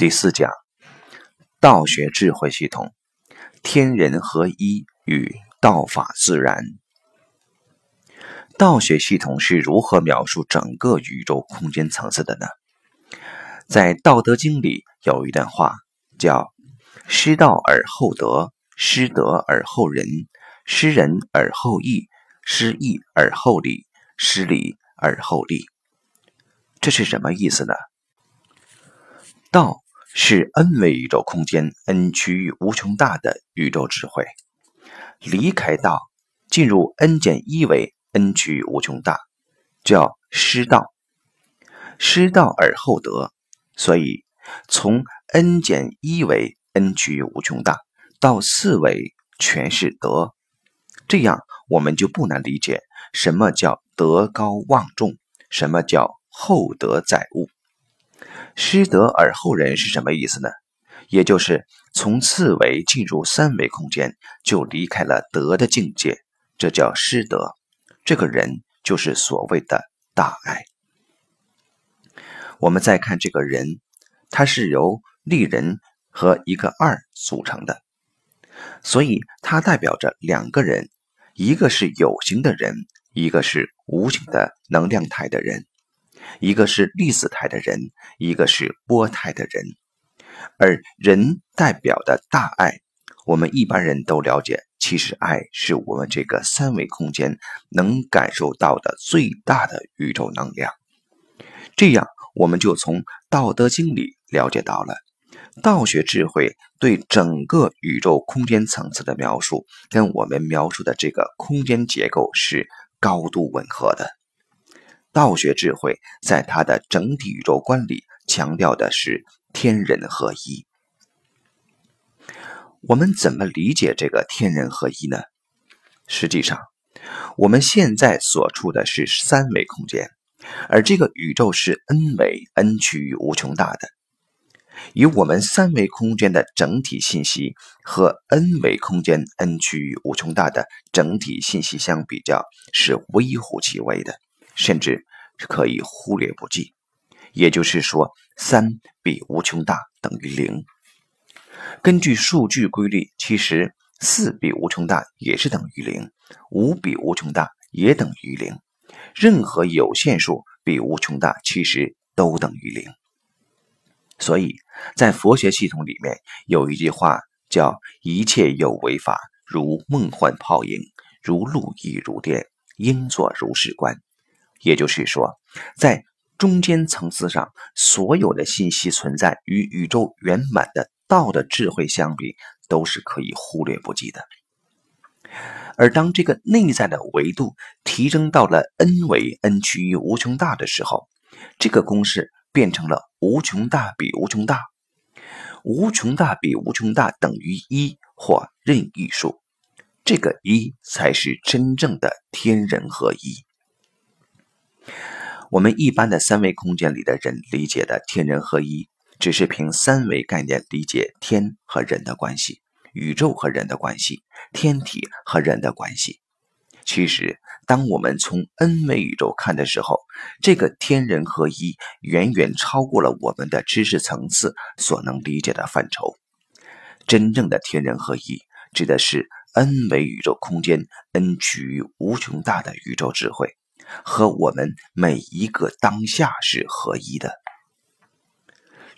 第四讲，道学智慧系统，天人合一与道法自然。道学系统是如何描述整个宇宙空间层次的呢？在《道德经》里有一段话，叫“失道而后德，失德而后仁，失仁而后义，失义而后礼，失礼而后利”。这是什么意思呢？道。是 n 维宇宙空间 n 区域无穷大的宇宙智慧，离开道，进入 n 减一维 n 区域无穷大，叫失道。失道而后得，所以从 n 减一维 n 区域无穷大到四维全是德，这样我们就不难理解什么叫德高望重，什么叫厚德载物。失德而后仁是什么意思呢？也就是从次维进入三维空间，就离开了德的境界，这叫失德。这个人就是所谓的大爱。我们再看这个人，他是由立人和一个二组成的，所以它代表着两个人，一个是有形的人，一个是无形的能量态的人。一个是粒子态的人，一个是波态的人，而人代表的大爱，我们一般人都了解。其实，爱是我们这个三维空间能感受到的最大的宇宙能量。这样，我们就从《道德经》里了解到了道学智慧对整个宇宙空间层次的描述，跟我们描述的这个空间结构是高度吻合的。道学智慧在它的整体宇宙观里强调的是天人合一。我们怎么理解这个天人合一呢？实际上，我们现在所处的是三维空间，而这个宇宙是 n 维 n 区域无穷大的。与我们三维空间的整体信息和 n 维空间 n 区域无穷大的整体信息相比较，是微乎其微的。甚至可以忽略不计，也就是说，三比无穷大等于零。根据数据规律，其实四比无穷大也是等于零，五比无穷大也等于零，任何有限数比无穷大其实都等于零。所以在佛学系统里面有一句话叫“一切有为法，如梦幻泡影，如露亦如电，应作如是观”。也就是说，在中间层次上，所有的信息存在与宇宙圆满的道的智慧相比，都是可以忽略不计的。而当这个内在的维度提升到了 n 维 n 趋于无穷大的时候，这个公式变成了无穷大比无穷大，无穷大比无穷大等于一或任意数，这个一才是真正的天人合一。我们一般的三维空间里的人理解的天人合一，只是凭三维概念理解天和人的关系、宇宙和人的关系、天体和人的关系。其实，当我们从 n 维宇宙看的时候，这个天人合一远远超过了我们的知识层次所能理解的范畴。真正的天人合一，指的是 n 维宇宙空间 n 趋于无穷大的宇宙智慧。和我们每一个当下是合一的。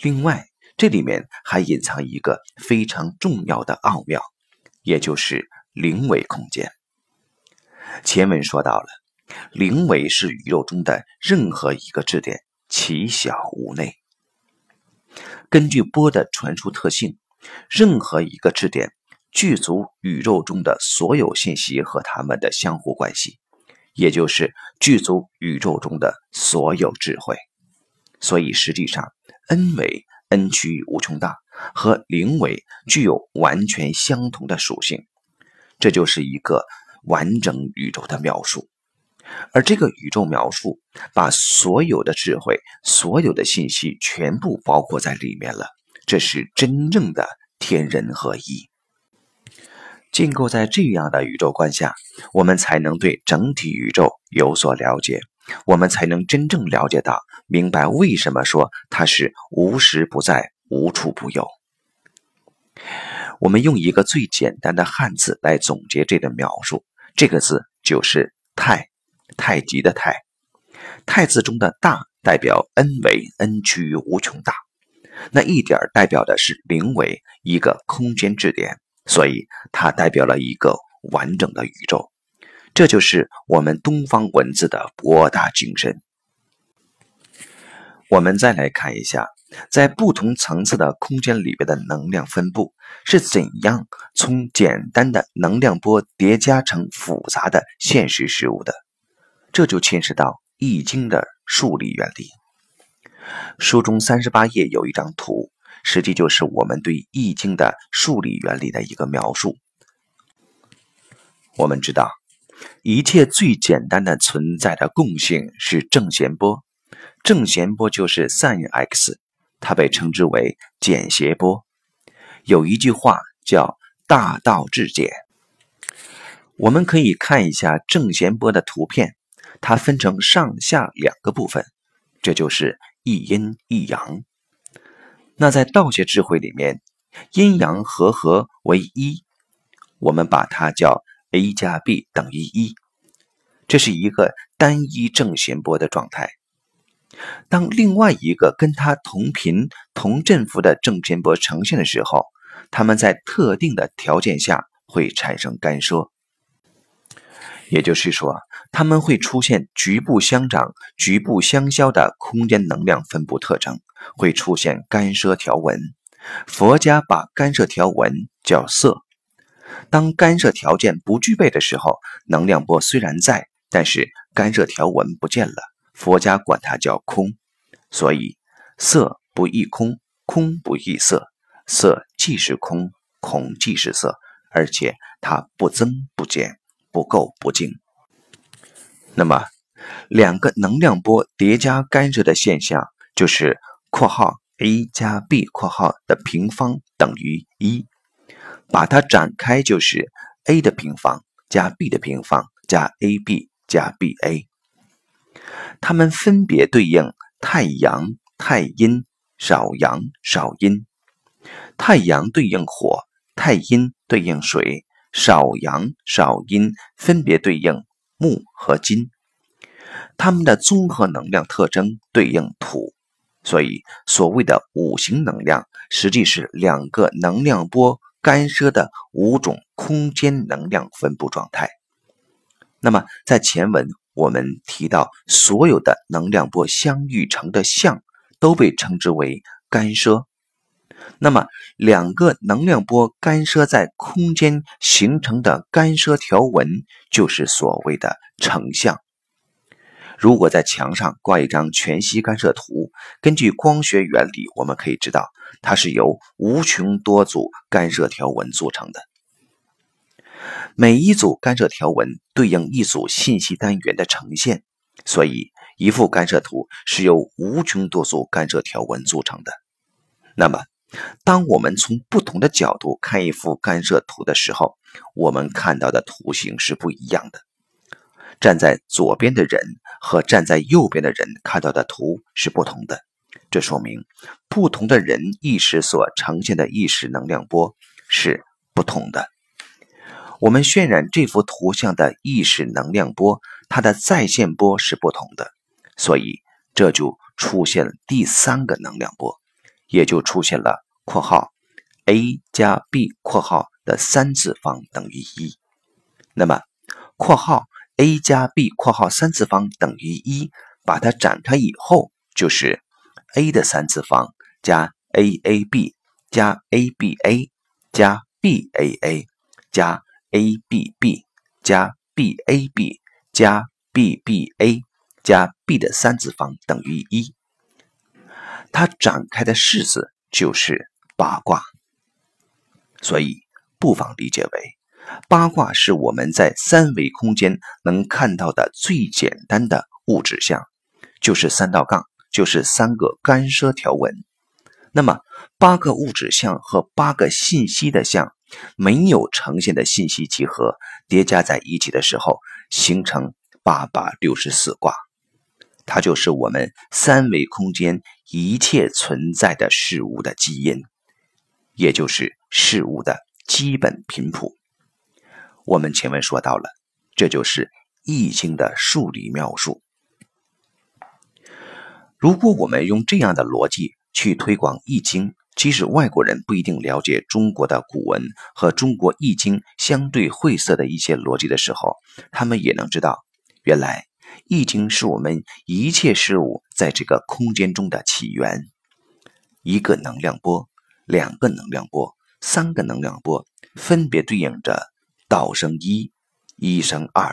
另外，这里面还隐藏一个非常重要的奥妙，也就是零维空间。前文说到了，零维是宇宙中的任何一个质点，其小无内。根据波的传输特性，任何一个质点具足宇宙中的所有信息和它们的相互关系。也就是具足宇宙中的所有智慧，所以实际上，n 维 n 趋于无穷大和零维具有完全相同的属性，这就是一个完整宇宙的描述。而这个宇宙描述把所有的智慧、所有的信息全部包括在里面了，这是真正的天人合一。建构在这样的宇宙观下，我们才能对整体宇宙有所了解，我们才能真正了解到、明白为什么说它是无时不在、无处不有。我们用一个最简单的汉字来总结这段描述，这个字就是“太”，太极的“太”。太字中的“大”代表 n 维 n 趋于无穷大，那一点代表的是零维一个空间质点，所以它代表了一个完整的宇宙。这就是我们东方文字的博大精深。我们再来看一下，在不同层次的空间里边的能量分布是怎样从简单的能量波叠加成复杂的现实事物的。这就牵涉到《易经》的数理原理。书中三十八页有一张图，实际就是我们对《易经》的数理原理的一个描述。我们知道。一切最简单的存在的共性是正弦波，正弦波就是 sin x，它被称之为简谐波。有一句话叫“大道至简”。我们可以看一下正弦波的图片，它分成上下两个部分，这就是一阴一阳。那在道学智慧里面，阴阳和合为一，我们把它叫。a 加 b 等于一，这是一个单一正弦波的状态。当另外一个跟它同频同振幅的正弦波呈现的时候，它们在特定的条件下会产生干涉。也就是说，它们会出现局部相长、局部相消的空间能量分布特征，会出现干涉条纹。佛家把干涉条纹叫色。当干涉条件不具备的时候，能量波虽然在，但是干涉条纹不见了。佛家管它叫空。所以，色不异空，空不异色。色即是空，空即是色，而且它不增不减，不垢不净。那么，两个能量波叠加干涉的现象，就是（括号 a 加 b 括号）的平方等于一。把它展开就是 a 的平方加 b 的平方加 ab 加 ba，它们分别对应太阳、太阴、少阳、少阴。太阳对应火，太阴对应水，少阳、少阴分别对应木和金。它们的综合能量特征对应土，所以所谓的五行能量实际是两个能量波。干涉的五种空间能量分布状态。那么，在前文我们提到，所有的能量波相遇成的相都被称之为干涉。那么，两个能量波干涉在空间形成的干涉条纹，就是所谓的成像。如果在墙上挂一张全息干涉图，根据光学原理，我们可以知道它是由无穷多组干涉条纹组成的。每一组干涉条纹对应一组信息单元的呈现，所以一幅干涉图是由无穷多组干涉条纹组成的。那么，当我们从不同的角度看一幅干涉图的时候，我们看到的图形是不一样的。站在左边的人和站在右边的人看到的图是不同的，这说明不同的人意识所呈现的意识能量波是不同的。我们渲染这幅图像的意识能量波，它的在线波是不同的，所以这就出现了第三个能量波，也就出现了（括号 a 加 b 括号）的三次方等于一。那么（括号）。a 加 b 括号三次方等于一，把它展开以后就是 a 的三次方加 aab 加 aba 加 baa 加 abb 加 bab 加 bba 加 b 的三次方等于一。它展开的式子就是八卦，所以不妨理解为。八卦是我们在三维空间能看到的最简单的物质像，就是三道杠，就是三个干涉条纹。那么八个物质像和八个信息的像没有呈现的信息集合叠加在一起的时候，形成八八六十四卦。它就是我们三维空间一切存在的事物的基因，也就是事物的基本频谱。我们前面说到了，这就是《易经》的数理描述。如果我们用这样的逻辑去推广《易经》，即使外国人不一定了解中国的古文和中国《易经》相对晦涩的一些逻辑的时候，他们也能知道，原来《易经》是我们一切事物在这个空间中的起源。一个能量波，两个能量波，三个能量波，分别对应着道生一，一生二，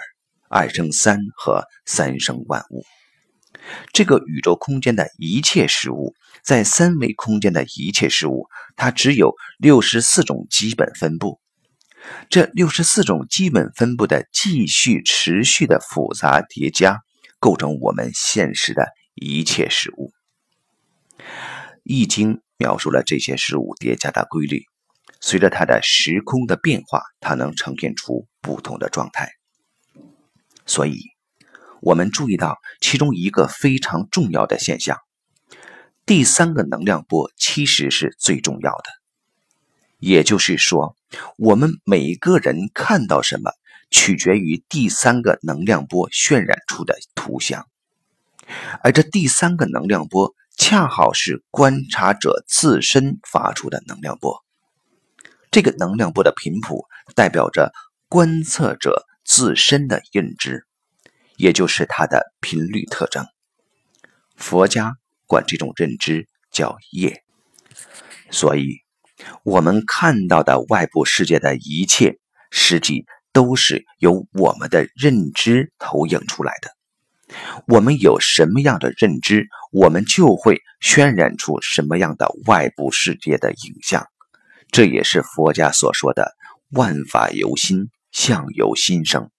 二生三和三生万物。这个宇宙空间的一切事物，在三维空间的一切事物，它只有六十四种基本分布。这六十四种基本分布的继续持续的复杂叠加，构成我们现实的一切事物。易经描述了这些事物叠加的规律，随着它的时空的变化，它能呈现出不同的状态。所以。我们注意到其中一个非常重要的现象：第三个能量波其实是最重要的。也就是说，我们每个人看到什么，取决于第三个能量波渲染出的图像，而这第三个能量波恰好是观察者自身发出的能量波。这个能量波的频谱代表着观测者自身的认知。也就是它的频率特征，佛家管这种认知叫业。所以，我们看到的外部世界的一切，实际都是由我们的认知投影出来的。我们有什么样的认知，我们就会渲染出什么样的外部世界的影像。这也是佛家所说的“万法由心，相由心生”。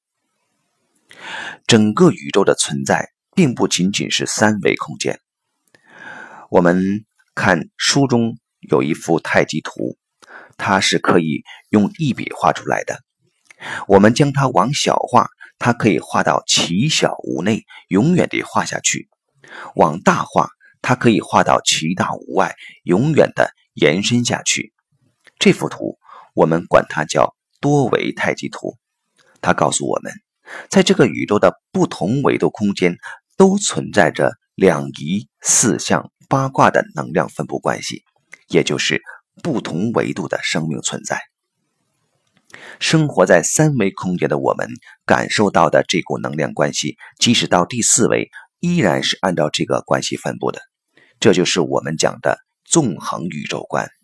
整个宇宙的存在，并不仅仅是三维空间。我们看书中有一幅太极图，它是可以用一笔画出来的。我们将它往小画，它可以画到其小无内，永远地画下去；往大画，它可以画到其大无外，永远的延伸下去。这幅图我们管它叫多维太极图，它告诉我们。在这个宇宙的不同维度空间，都存在着两仪、四象、八卦的能量分布关系，也就是不同维度的生命存在。生活在三维空间的我们感受到的这股能量关系，即使到第四维，依然是按照这个关系分布的。这就是我们讲的纵横宇宙观。